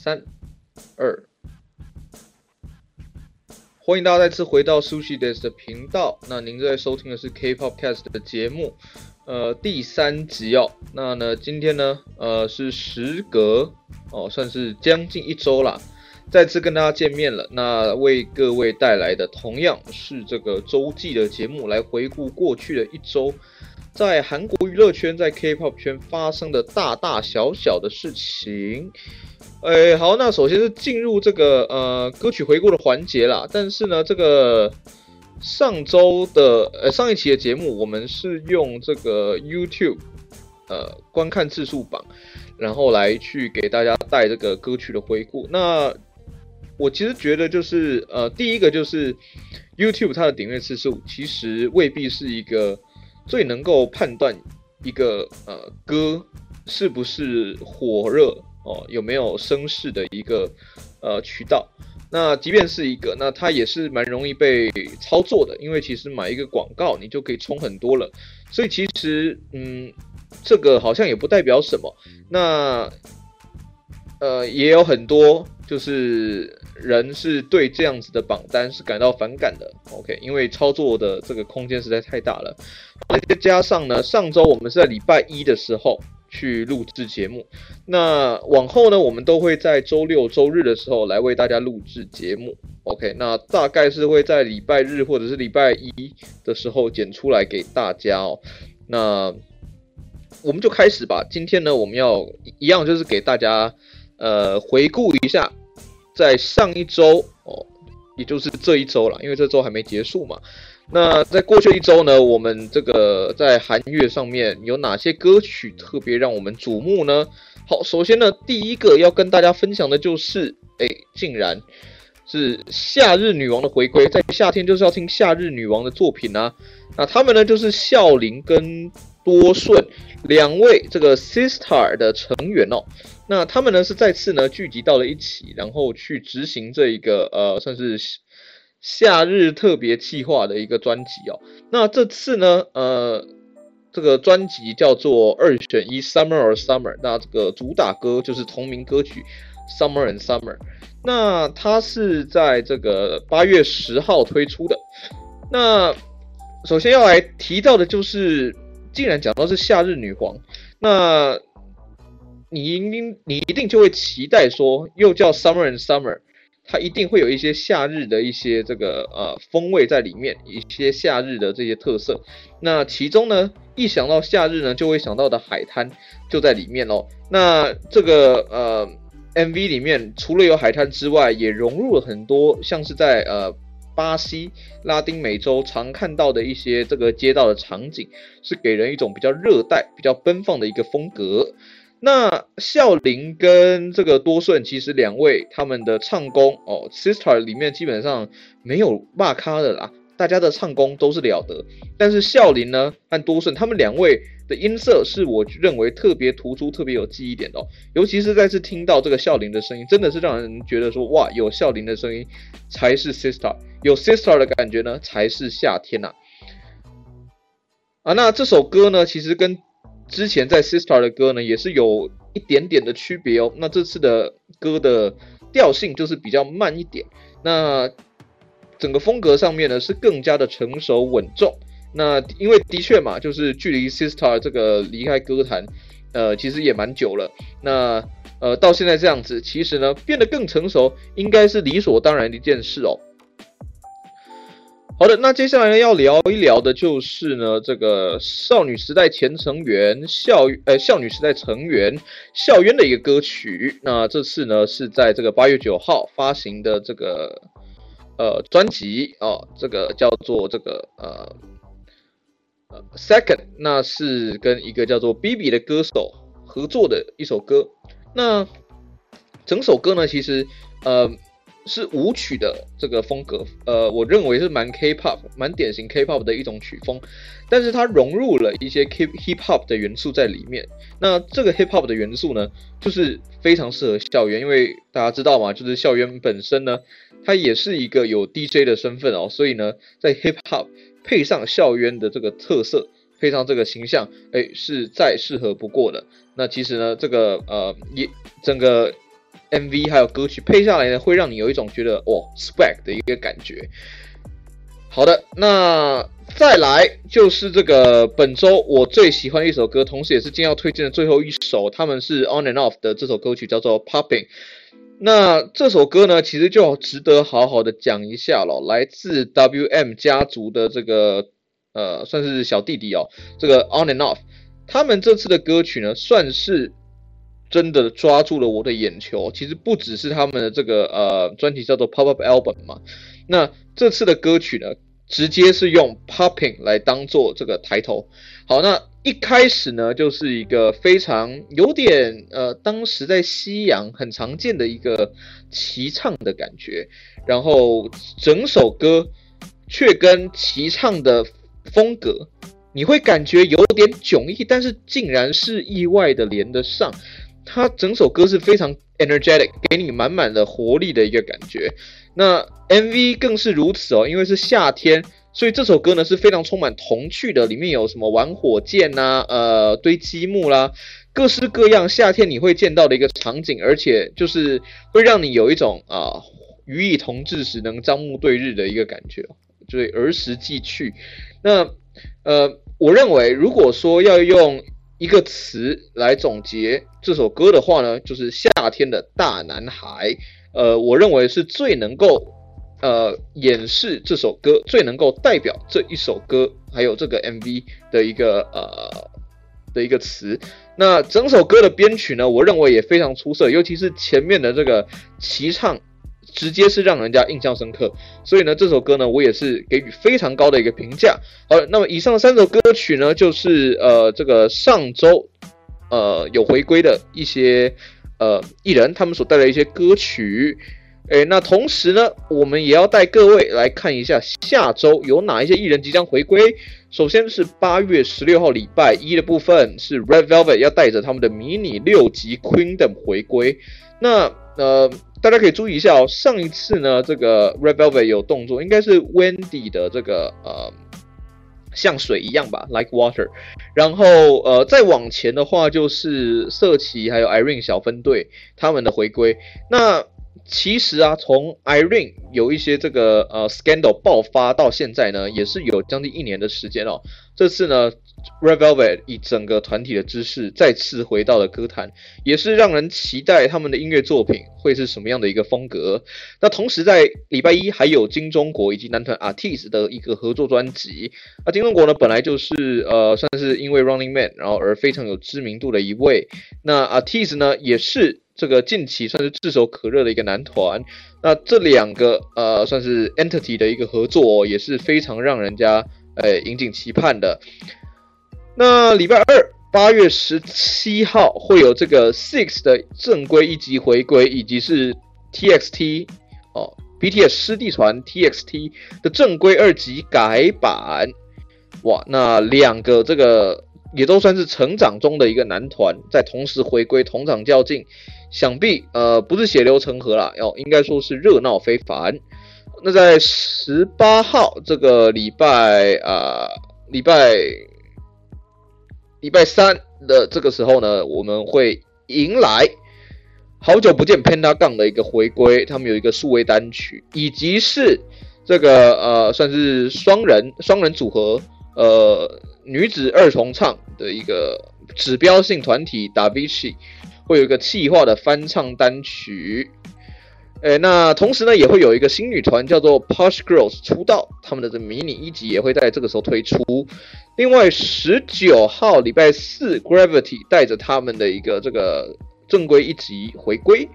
三、二，欢迎大家再次回到 Sushi Days 的频道。那您在收听的是 K-Popcast 的节目，呃，第三集哦。那呢，今天呢，呃，是时隔哦，算是将近一周啦，再次跟大家见面了。那为各位带来的同样是这个周记的节目，来回顾过去的一周。在韩国娱乐圈，在 K-pop 圈发生的大大小小的事情，哎，好，那首先是进入这个呃歌曲回顾的环节啦。但是呢，这个上周的呃上一期的节目，我们是用这个 YouTube 呃观看次数榜，然后来去给大家带这个歌曲的回顾。那我其实觉得就是呃第一个就是 YouTube 它的点阅次数其实未必是一个。最能够判断一个呃歌是不是火热哦，有没有声势的一个呃渠道。那即便是一个，那它也是蛮容易被操作的，因为其实买一个广告你就可以充很多了。所以其实嗯，这个好像也不代表什么。那呃也有很多就是。人是对这样子的榜单是感到反感的，OK，因为操作的这个空间实在太大了。再加上呢，上周我们是在礼拜一的时候去录制节目，那往后呢，我们都会在周六周日的时候来为大家录制节目，OK，那大概是会在礼拜日或者是礼拜一的时候剪出来给大家哦。那我们就开始吧。今天呢，我们要一样就是给大家呃回顾一下。在上一周哦，也就是这一周了，因为这周还没结束嘛。那在过去一周呢，我们这个在韩乐上面有哪些歌曲特别让我们瞩目呢？好，首先呢，第一个要跟大家分享的就是，哎，竟然是夏日女王的回归，在夏天就是要听夏日女王的作品啊。那他们呢，就是孝琳跟多顺两位这个 Sistar 的成员哦。那他们呢是再次呢聚集到了一起，然后去执行这一个呃算是夏日特别企划的一个专辑哦。那这次呢呃这个专辑叫做二选一 Summer or Summer，那这个主打歌就是同名歌曲 Summer and Summer。那它是在这个八月十号推出的。那首先要来提到的就是，既然讲到是夏日女皇，那你一定你一定就会期待说，又叫 Summer and Summer，它一定会有一些夏日的一些这个呃风味在里面，一些夏日的这些特色。那其中呢，一想到夏日呢，就会想到的海滩就在里面哦。那这个呃 MV 里面除了有海滩之外，也融入了很多像是在呃巴西、拉丁美洲常看到的一些这个街道的场景，是给人一种比较热带、比较奔放的一个风格。那孝琳跟这个多顺，其实两位他们的唱功哦，sister 里面基本上没有骂咖的啦，大家的唱功都是了得。但是孝琳呢和多顺，他们两位的音色是我认为特别突出、特别有记忆点的哦。尤其是再次听到这个孝琳的声音，真的是让人觉得说哇，有孝琳的声音才是 sister，有 sister 的感觉呢才是夏天呐。啊，那这首歌呢，其实跟之前在 Sistar 的歌呢，也是有一点点的区别哦。那这次的歌的调性就是比较慢一点，那整个风格上面呢是更加的成熟稳重。那因为的确嘛，就是距离 Sistar 这个离开歌坛，呃，其实也蛮久了。那呃，到现在这样子，其实呢变得更成熟，应该是理所当然的一件事哦。好的，那接下来呢要聊一聊的就是呢这个少女时代前成员校呃少女时代成员校渊的一个歌曲。那这次呢是在这个八月九号发行的这个呃专辑哦，这个叫做这个呃呃 Second，那是跟一个叫做 BB 的歌手合作的一首歌。那整首歌呢其实呃。是舞曲的这个风格，呃，我认为是蛮 K-pop，蛮典型 K-pop 的一种曲风，但是它融入了一些 K hip hop 的元素在里面。那这个 hip hop 的元素呢，就是非常适合校园，因为大家知道嘛，就是校园本身呢，它也是一个有 DJ 的身份哦，所以呢，在 hip hop 配上校园的这个特色，配上这个形象，哎，是再适合不过的。那其实呢，这个呃，也整个。MV 还有歌曲配下来呢，会让你有一种觉得哦 swag 的一个感觉。好的，那再来就是这个本周我最喜欢的一首歌，同时也是今天要推荐的最后一首，他们是 On and Off 的这首歌曲叫做 Popping。那这首歌呢，其实就值得好好的讲一下了，来自 WM 家族的这个呃，算是小弟弟哦，这个 On and Off，他们这次的歌曲呢，算是真的抓住了我的眼球。其实不只是他们的这个呃专辑叫做 Pop Up Album 嘛，那这次的歌曲呢，直接是用 Popping 来当做这个抬头。好，那一开始呢，就是一个非常有点呃，当时在西洋很常见的一个齐唱的感觉，然后整首歌却跟齐唱的风格，你会感觉有点迥异，但是竟然是意外的连得上。它整首歌是非常 energetic，给你满满的活力的一个感觉。那 MV 更是如此哦，因为是夏天。所以这首歌呢是非常充满童趣的，里面有什么玩火箭呐、啊，呃，堆积木啦，各式各样夏天你会见到的一个场景，而且就是会让你有一种啊，与以同志时能张目对日的一个感觉，就是儿时记去。那呃，我认为如果说要用一个词来总结这首歌的话呢，就是夏天的大男孩。呃，我认为是最能够。呃，演示这首歌最能够代表这一首歌，还有这个 MV 的一个呃的一个词。那整首歌的编曲呢，我认为也非常出色，尤其是前面的这个齐唱，直接是让人家印象深刻。所以呢，这首歌呢，我也是给予非常高的一个评价。好，那么以上三首歌曲呢，就是呃这个上周呃有回归的一些呃艺人，他们所带来一些歌曲。诶，那同时呢，我们也要带各位来看一下下周有哪一些艺人即将回归。首先是八月十六号礼拜一的部分，是 Red Velvet 要带着他们的迷你六辑 Queen》的回归。那呃，大家可以注意一下哦，上一次呢，这个 Red Velvet 有动作，应该是 Wendy 的这个呃，像水一样吧，Like Water。然后呃，再往前的话就是瑟奇还有 Irene 小分队他们的回归。那其实啊，从 Irene 有一些这个呃 scandal 爆发到现在呢，也是有将近一年的时间哦。这次呢，Red Velvet 以整个团体的姿势再次回到了歌坛，也是让人期待他们的音乐作品会是什么样的一个风格。那同时在礼拜一还有金钟国以及男团 ARTIST 的一个合作专辑。那金钟国呢，本来就是呃算是因为 Running Man 然后而非常有知名度的一位。那 ARTIST 呢，也是。这个近期算是炙手可热的一个男团，那这两个呃算是 entity 的一个合作，哦，也是非常让人家呃引颈期盼的。那礼拜二八月十七号会有这个 Six 的正规一级回归，以及是 TXT 哦 BTS 师弟团 TXT 的正规二级改版。哇，那两个这个也都算是成长中的一个男团，在同时回归同场较劲。想必呃不是血流成河啦，要应该说是热闹非凡。那在十八号这个礼拜啊，礼拜礼拜三的这个时候呢，我们会迎来好久不见 Pentagon 的一个回归，他们有一个数位单曲，以及是这个呃算是双人双人组合呃女子二重唱的一个指标性团体 Davichi。会有一个企划的翻唱单曲，诶，那同时呢，也会有一个新女团叫做 Posh Girls 出道，他们的这迷你一辑也会在这个时候推出。另外，十九号礼拜四，Gravity 带着他们的一个这个正规一辑回归。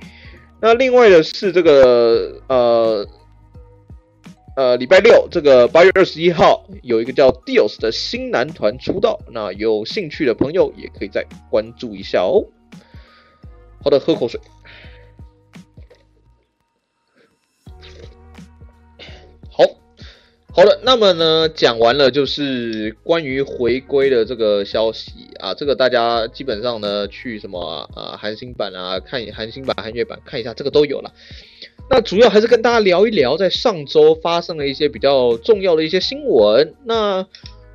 那另外的是这个呃呃礼拜六，这个八月二十一号有一个叫 Dios 的新男团出道，那有兴趣的朋友也可以再关注一下哦。好的，喝口水。好，好的，那么呢，讲完了就是关于回归的这个消息啊，这个大家基本上呢去什么啊，韩星版啊，看韩星版、韩月版看一下，这个都有了。那主要还是跟大家聊一聊，在上周发生了一些比较重要的一些新闻。那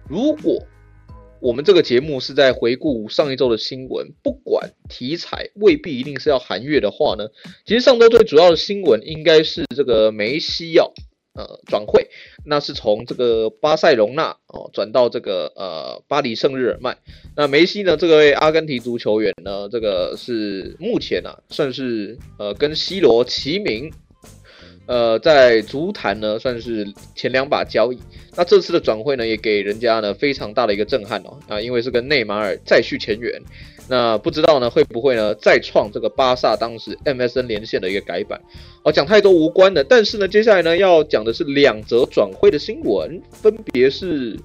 如果我们这个节目是在回顾上一周的新闻，不管题材未必一定是要韩月的话呢，其实上周最主要的新闻应该是这个梅西要呃转会，那是从这个巴塞隆纳哦转到这个呃巴黎圣日耳曼。那梅西呢，这个位阿根廷足球员呢，这个是目前啊算是呃跟 C 罗齐名。呃，在足坛呢，算是前两把交椅。那这次的转会呢，也给人家呢非常大的一个震撼哦。啊，因为是跟内马尔再续前缘。那不知道呢会不会呢再创这个巴萨当时 MSN 连线的一个改版？哦，讲太多无关的。但是呢，接下来呢要讲的是两则转会的新闻，分别是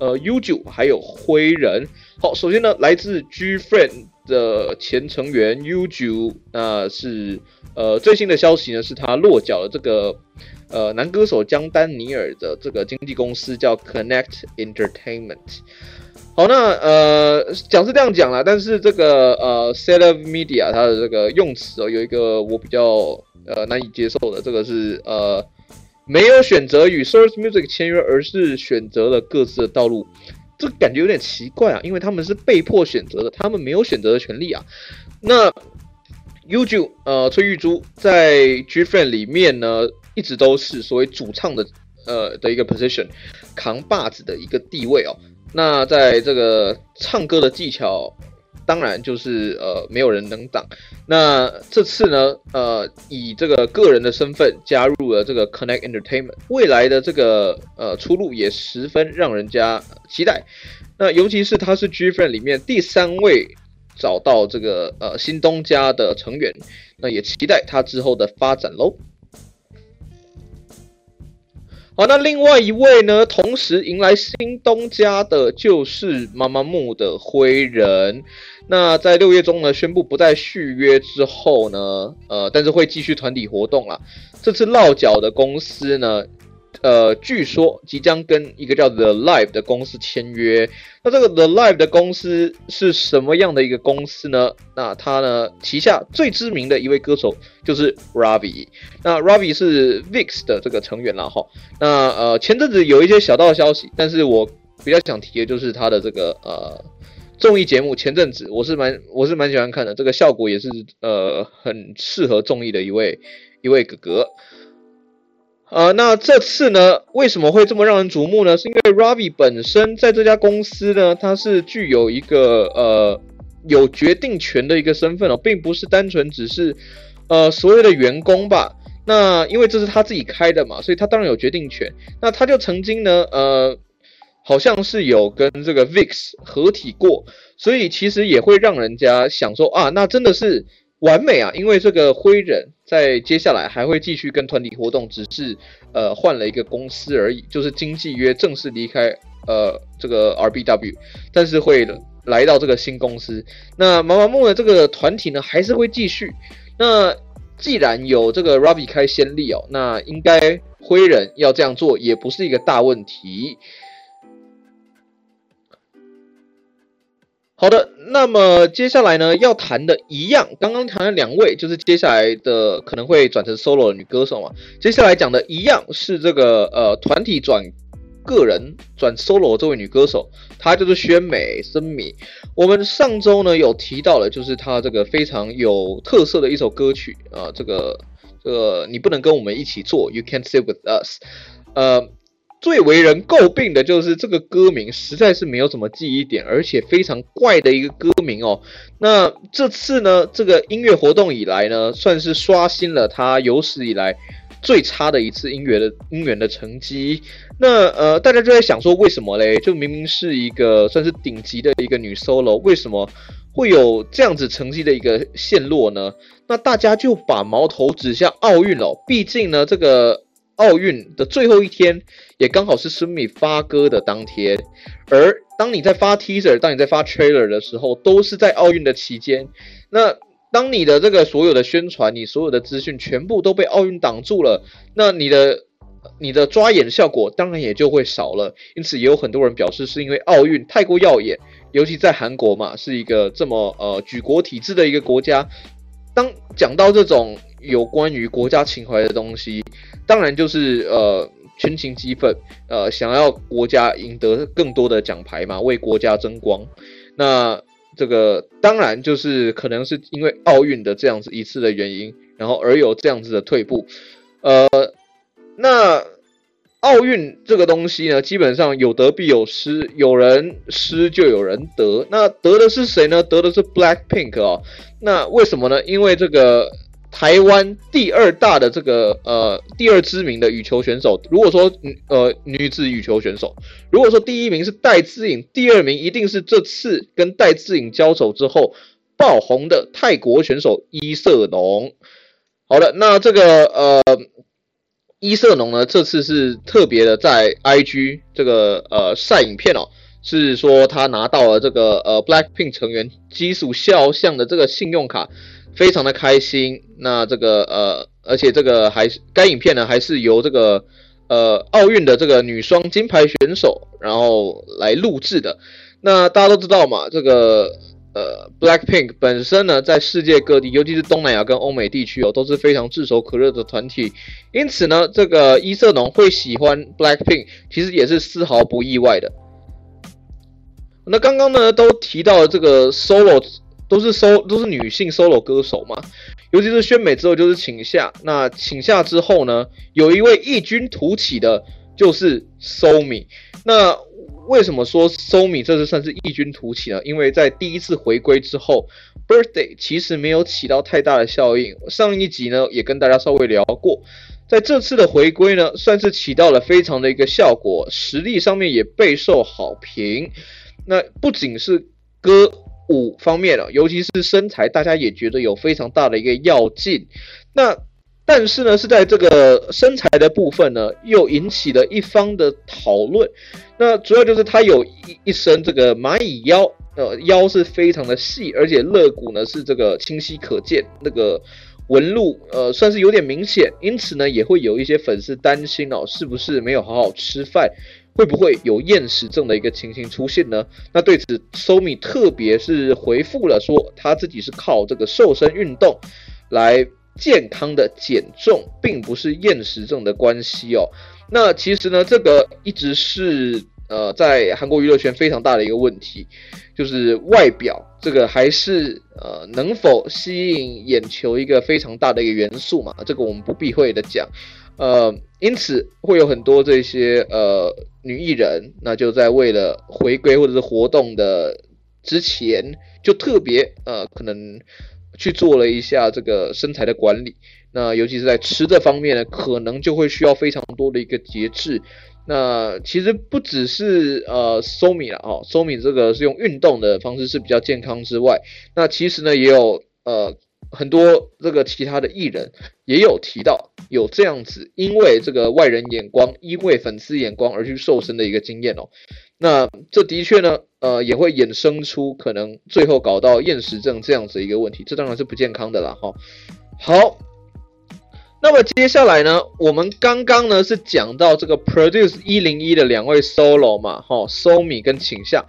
呃 U 九还有灰人。好，首先呢来自 GFriend 的前成员 U9，那是。呃，最新的消息呢，是他落脚了这个呃男歌手江丹尼尔的这个经纪公司，叫 Connect Entertainment。好，那呃讲是这样讲啦，但是这个呃 Set of Media 它的这个用词哦，有一个我比较呃难以接受的，这个是呃没有选择与 Source Music 签约，而是选择了各自的道路，这感觉有点奇怪啊，因为他们是被迫选择的，他们没有选择的权利啊，那。Uju 呃，崔玉珠在 GFriend 里面呢，一直都是所谓主唱的呃的一个 position，扛把子的一个地位哦。那在这个唱歌的技巧，当然就是呃没有人能挡。那这次呢，呃以这个个人的身份加入了这个 Connect Entertainment，未来的这个呃出路也十分让人家期待。那尤其是他是 GFriend 里面第三位。找到这个呃新东家的成员，那也期待他之后的发展喽。好，那另外一位呢，同时迎来新东家的就是妈妈木的灰人。那在六月中呢，宣布不再续约之后呢，呃，但是会继续团体活动啦。这次落脚的公司呢，呃，据说即将跟一个叫 The Live 的公司签约。那这个 The Live 的公司是什么样的一个公司呢？那他呢旗下最知名的一位歌手就是 Ravi。那 Ravi 是 VIX 的这个成员啦哈。那呃前阵子有一些小道消息，但是我比较想提的就是他的这个呃综艺节目。前阵子我是蛮我是蛮喜欢看的，这个效果也是呃很适合综艺的一位一位哥哥。呃，那这次呢，为什么会这么让人瞩目呢？是因为 Ravi 本身在这家公司呢，他是具有一个呃有决定权的一个身份哦，并不是单纯只是呃所谓的员工吧。那因为这是他自己开的嘛，所以他当然有决定权。那他就曾经呢，呃，好像是有跟这个 VIX 合体过，所以其实也会让人家想说啊，那真的是。完美啊！因为这个灰人在接下来还会继续跟团体活动，只是呃换了一个公司而已，就是经纪约正式离开呃这个 RBW，但是会来到这个新公司。那毛毛木的这个团体呢还是会继续。那既然有这个 Ravi 开先例哦，那应该灰人要这样做也不是一个大问题。好的，那么接下来呢，要谈的一样，刚刚谈了两位，就是接下来的可能会转成 solo 的女歌手嘛。接下来讲的一样是这个呃团体转个人转 solo 这位女歌手，她就是宣美森米。我们上周呢有提到了，就是她这个非常有特色的一首歌曲啊、呃，这个这个你不能跟我们一起做，You can't sit with us，呃。最为人诟病的就是这个歌名实在是没有什么记忆点，而且非常怪的一个歌名哦。那这次呢，这个音乐活动以来呢，算是刷新了他有史以来最差的一次音乐的音源的成绩。那呃，大家就在想说，为什么嘞？就明明是一个算是顶级的一个女 solo，为什么会有这样子成绩的一个陷落呢？那大家就把矛头指向奥运了。毕竟呢，这个。奥运的最后一天，也刚好是孙米发歌的当天。而当你在发 teaser，当你在发 trailer 的时候，都是在奥运的期间。那当你的这个所有的宣传，你所有的资讯全部都被奥运挡住了，那你的你的抓眼效果当然也就会少了。因此，也有很多人表示是因为奥运太过耀眼，尤其在韩国嘛，是一个这么呃举国体制的一个国家。当讲到这种有关于国家情怀的东西，当然就是呃群情激愤，呃，想要国家赢得更多的奖牌嘛，为国家争光。那这个当然就是可能是因为奥运的这样子一次的原因，然后而有这样子的退步。呃，那奥运这个东西呢，基本上有得必有失，有人失就有人得。那得的是谁呢？得的是 Blackpink 哦。那为什么呢？因为这个。台湾第二大的这个呃第二知名的羽球选手，如果说呃女子羽球选手，如果说第一名是戴资颖，第二名一定是这次跟戴资颖交手之后爆红的泰国选手伊瑟农。好的，那这个呃伊瑟农呢，这次是特别的在 IG 这个呃晒影片哦，是说他拿到了这个呃 Blackpink 成员基础肖像的这个信用卡。非常的开心，那这个呃，而且这个还是该影片呢，还是由这个呃奥运的这个女双金牌选手，然后来录制的。那大家都知道嘛，这个呃 Blackpink 本身呢，在世界各地，尤其是东南亚跟欧美地区哦，都是非常炙手可热的团体。因此呢，这个伊瑟农会喜欢 Blackpink，其实也是丝毫不意外的。那刚刚呢，都提到了这个 solo。都是 solo 都是女性 solo 歌手嘛，尤其是宣美之后就是请下，那请下之后呢，有一位异军突起的，就是 Somi。那为什么说 Somi 这次算是异军突起呢？因为在第一次回归之后，Birthday 其实没有起到太大的效应。上一集呢也跟大家稍微聊过，在这次的回归呢，算是起到了非常的一个效果，实力上面也备受好评。那不仅是歌。五方面了，尤其是身材，大家也觉得有非常大的一个要进。那但是呢，是在这个身材的部分呢，又引起了一方的讨论。那主要就是他有一一身这个蚂蚁腰，呃，腰是非常的细，而且肋骨呢是这个清晰可见，那个纹路呃算是有点明显。因此呢，也会有一些粉丝担心哦，是不是没有好好吃饭？会不会有厌食症的一个情形出现呢？那对此，Somi 特别是回复了说，他自己是靠这个瘦身运动来健康的减重，并不是厌食症的关系哦。那其实呢，这个一直是呃在韩国娱乐圈非常大的一个问题，就是外表这个还是呃能否吸引眼球一个非常大的一个元素嘛。这个我们不避讳的讲。呃，因此会有很多这些呃女艺人，那就在为了回归或者是活动的之前，就特别呃可能去做了一下这个身材的管理。那尤其是在吃这方面呢，可能就会需要非常多的一个节制。那其实不只是呃 Somi 了哦，Somi 这个是用运动的方式是比较健康之外，那其实呢也有呃。很多这个其他的艺人也有提到有这样子，因为这个外人眼光，因为粉丝眼光而去瘦身的一个经验哦。那这的确呢，呃，也会衍生出可能最后搞到厌食症这样子一个问题，这当然是不健康的啦哈。好，那么接下来呢，我们刚刚呢是讲到这个 Produce 101的两位 solo 嘛，哈，Somi 跟请夏。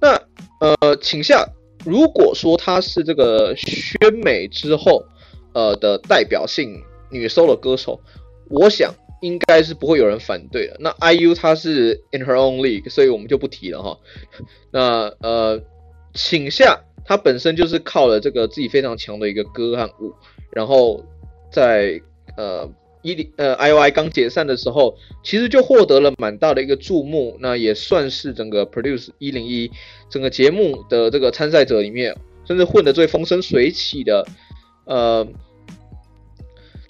那呃，请夏。如果说她是这个宣美之后，呃的代表性女 solo 歌手，我想应该是不会有人反对的。那 IU 她是 in her own league，所以我们就不提了哈。那呃，请夏她本身就是靠了这个自己非常强的一个歌和舞，然后在呃。一零呃，IOI 刚解散的时候，其实就获得了蛮大的一个注目，那也算是整个 Produce 一零一整个节目的这个参赛者里面，甚至混得最风生水起的。呃，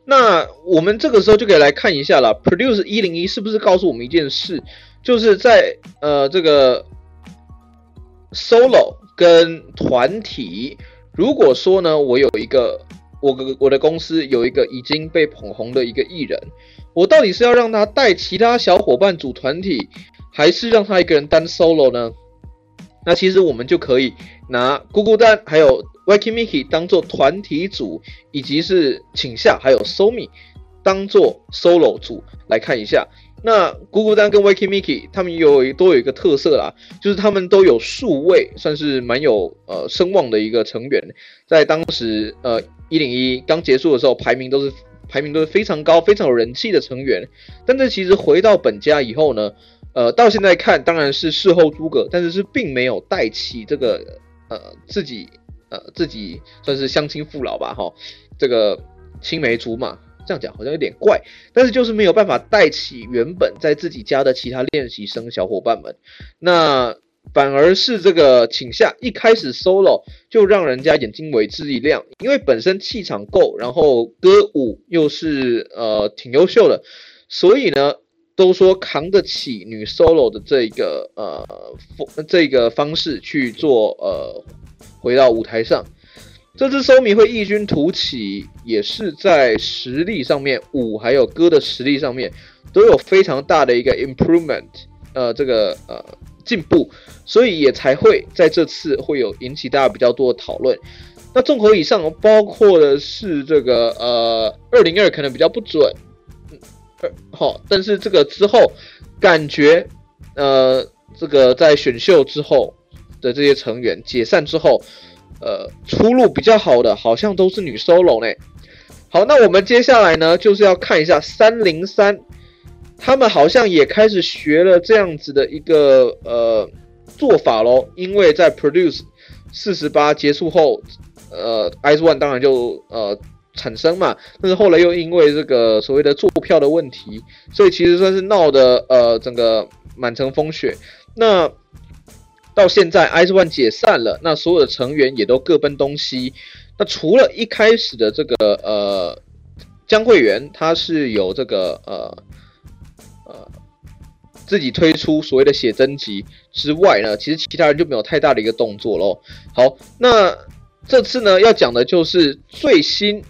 那我们这个时候就可以来看一下了，Produce 一零一是不是告诉我们一件事，就是在呃这个 solo 跟团体，如果说呢，我有一个。我我的公司有一个已经被捧红的一个艺人，我到底是要让他带其他小伙伴组团体，还是让他一个人单 solo 呢？那其实我们就可以拿姑姑丹还有 Weki Miki 当做团体组，以及是请夏还有 Somi 当做 solo 组来看一下。那姑姑丹跟 Weki Miki 他们有都有一个特色啦，就是他们都有数位，算是蛮有呃声望的一个成员，在当时呃。一零一刚结束的时候，排名都是排名都是非常高、非常有人气的成员。但是其实回到本家以后呢，呃，到现在看当然是事后诸葛，但是是并没有带起这个呃自己呃自己算是乡亲父老吧，哈，这个青梅竹马。这样讲好像有点怪，但是就是没有办法带起原本在自己家的其他练习生小伙伴们，那反而是这个请下一开始 solo 就让人家眼睛为之一亮，因为本身气场够，然后歌舞又是呃挺优秀的，所以呢都说扛得起女 solo 的这个呃这个方式去做呃回到舞台上。这支 So-Mi 会异军突起，也是在实力上面，舞还有歌的实力上面都有非常大的一个 improvement，呃，这个呃进步，所以也才会在这次会有引起大家比较多的讨论。那综合以上，包括的是这个呃二零二可能比较不准，嗯，好，但是这个之后感觉呃这个在选秀之后的这些成员解散之后。呃，出路比较好的好像都是女 solo 呢。好，那我们接下来呢，就是要看一下三零三，他们好像也开始学了这样子的一个呃做法咯，因为在 Produce 四十八结束后，呃，IZ*ONE 当然就呃产生嘛，但是后来又因为这个所谓的坐票的问题，所以其实算是闹得呃整个满城风雪。那到现在，Ice One 解散了，那所有的成员也都各奔东西。那除了一开始的这个呃江惠媛，他是有这个呃呃自己推出所谓的写真集之外呢，其实其他人就没有太大的一个动作喽。好，那这次呢要讲的就是最新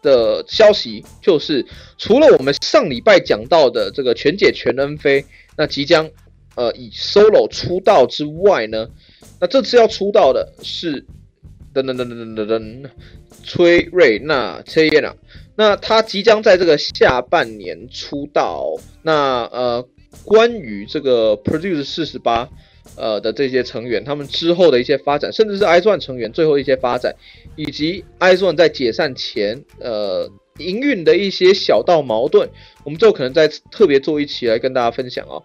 的消息，就是除了我们上礼拜讲到的这个全解全恩飞，那即将。呃，以 solo 出道之外呢，那这次要出道的是噔噔噔噔噔噔噔，崔瑞娜崔耶娜，那她即将在这个下半年出道。那呃，关于这个 Produce 四十八呃的这些成员，他们之后的一些发展，甚至是 IZ*ONE 成员最后一些发展，以及 IZ*ONE 在解散前呃营运的一些小道矛盾，我们最后可能再特别做一期来跟大家分享啊。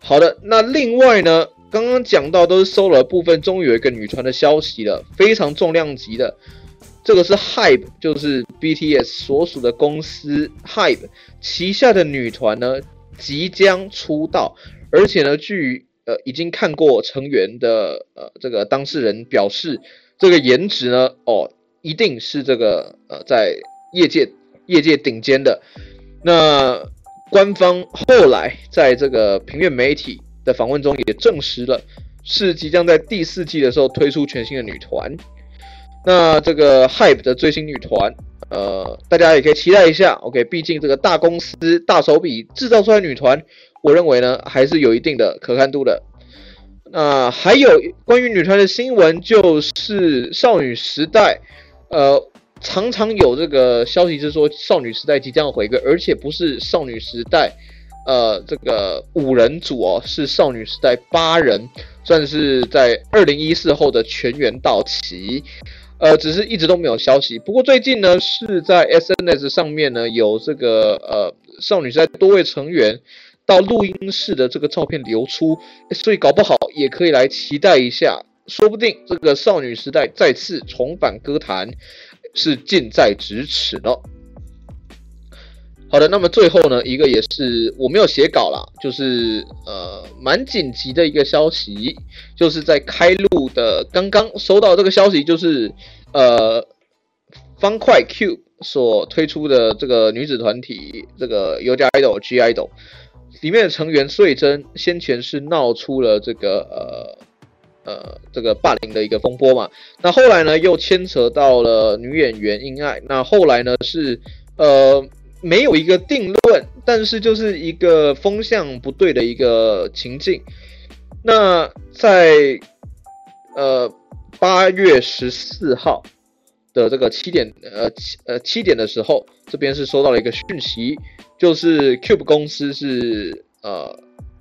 好的，那另外呢，刚刚讲到都是收了部分，终于有一个女团的消息了，非常重量级的，这个是 HYBE，就是 BTS 所属的公司 HYBE 旗下的女团呢，即将出道，而且呢，据呃已经看过成员的呃这个当事人表示，这个颜值呢，哦，一定是这个呃在业界业界顶尖的，那。官方后来在这个平面媒体的访问中也证实了，是即将在第四季的时候推出全新的女团。那这个 HYBE 的最新女团，呃，大家也可以期待一下。OK，毕竟这个大公司大手笔制造出来女团，我认为呢还是有一定的可看度的。那还有关于女团的新闻，就是少女时代，呃。常常有这个消息是说少女时代即将要回归，而且不是少女时代，呃，这个五人组哦，是少女时代八人，算是在二零一四后的全员到齐，呃，只是一直都没有消息。不过最近呢，是在 SNS 上面呢有这个呃少女时代多位成员到录音室的这个照片流出，所以搞不好也可以来期待一下，说不定这个少女时代再次重返歌坛。是近在咫尺了。好的，那么最后呢，一个也是我没有写稿啦，就是呃蛮紧急的一个消息，就是在开录的刚刚收到这个消息，就是呃方块 Cube 所推出的这个女子团体这个 UGIDOL (G-idol) 里面的成员穗珍先前是闹出了这个呃。呃，这个霸凌的一个风波嘛，那后来呢又牵扯到了女演员英爱，那后来呢是呃没有一个定论，但是就是一个风向不对的一个情境。那在呃八月十四号的这个七点呃七呃七点的时候，这边是收到了一个讯息，就是 Cube 公司是呃。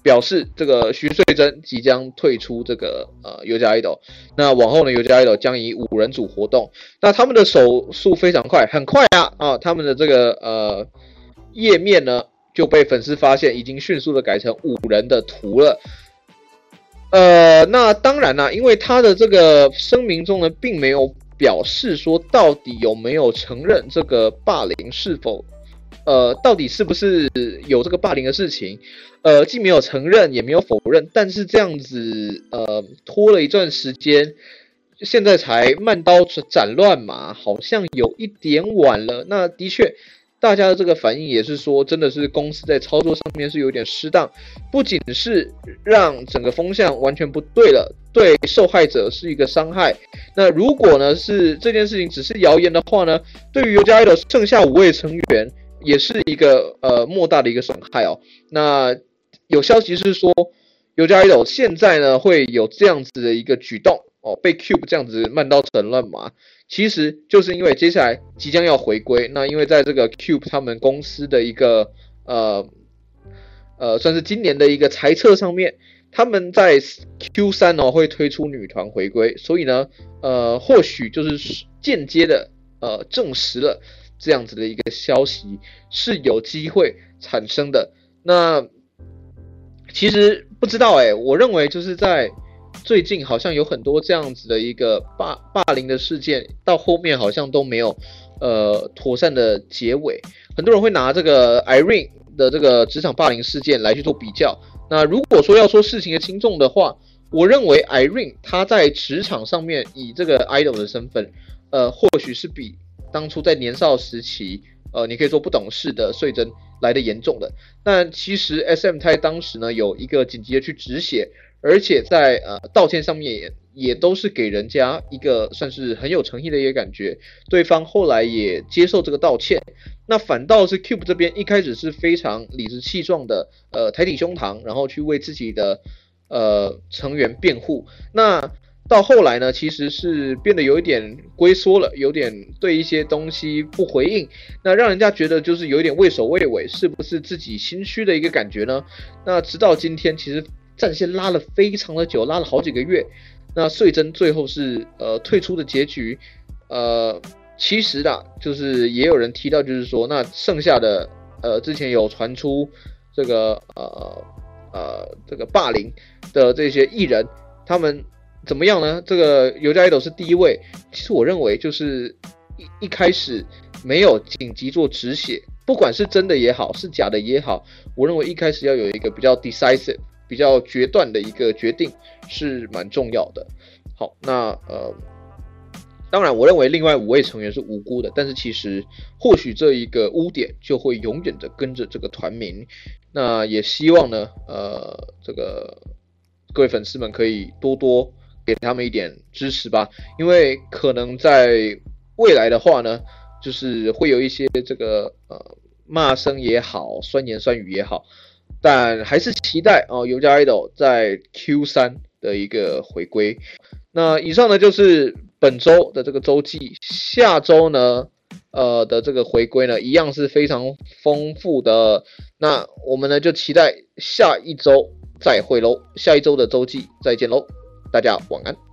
表示这个徐穗珍即将退出这个呃尤加 idol，那往后呢尤加 idol 将以五人组活动，那他们的手速非常快，很快啊啊，他们的这个呃页面呢就被粉丝发现，已经迅速的改成五人的图了。呃，那当然啦，因为他的这个声明中呢，并没有表示说到底有没有承认这个霸凌是否。呃，到底是不是有这个霸凌的事情？呃，既没有承认，也没有否认，但是这样子，呃，拖了一段时间，现在才慢刀斩乱麻，好像有一点晚了。那的确，大家的这个反应也是说，真的是公司在操作上面是有点失当，不仅是让整个风向完全不对了，对受害者是一个伤害。那如果呢是这件事情只是谣言的话呢，对于尤加利的剩下五位成员。也是一个呃莫大的一个损害哦。那有消息是说，尤加有现在呢会有这样子的一个举动哦，被 Cube 这样子慢刀斩乱麻，其实就是因为接下来即将要回归。那因为在这个 Cube 他们公司的一个呃呃算是今年的一个财测上面，他们在 Q 三哦会推出女团回归，所以呢呃或许就是间接的呃证实了。这样子的一个消息是有机会产生的。那其实不知道哎、我认为就是在最近好像有很多这样子的一个霸霸凌的事件，到后面好像都没有呃妥善的结尾。很多人会拿这个 Irene 的这个职场霸凌事件来去做比较。那如果说要说事情的轻重的话，我认为 Irene 她在职场上面以这个 idol 的身份，呃，或许是比。当初在年少时期，呃，你可以说不懂事的穗珍来得严重的。但其实 SM 他当时呢有一个紧急的去止血，而且在呃道歉上面也也都是给人家一个算是很有诚意的一个感觉。对方后来也接受这个道歉。那反倒是 Cube 这边一开始是非常理直气壮的，呃，抬起胸膛，然后去为自己的呃成员辩护。那到后来呢，其实是变得有一点龟缩了，有点对一些东西不回应，那让人家觉得就是有一点畏首畏尾，是不是自己心虚的一个感觉呢？那直到今天，其实战线拉了非常的久，拉了好几个月，那穗珍最后是呃退出的结局，呃，其实啦，就是也有人提到，就是说那剩下的呃之前有传出这个呃呃这个霸凌的这些艺人，他们。怎么样呢？这个尤加 idol 是第一位。其实我认为就是一一开始没有紧急做止血，不管是真的也好，是假的也好，我认为一开始要有一个比较 decisive、比较决断的一个决定是蛮重要的。好，那呃，当然我认为另外五位成员是无辜的，但是其实或许这一个污点就会永远的跟着这个团名。那也希望呢，呃，这个各位粉丝们可以多多。给他们一点支持吧，因为可能在未来的话呢，就是会有一些这个呃骂声也好，酸言酸语也好，但还是期待哦，尤加 idol 在 Q 三的一个回归。那以上呢就是本周的这个周记，下周呢呃的这个回归呢，一样是非常丰富的。那我们呢就期待下一周再会喽，下一周的周记再见喽。大家晚安。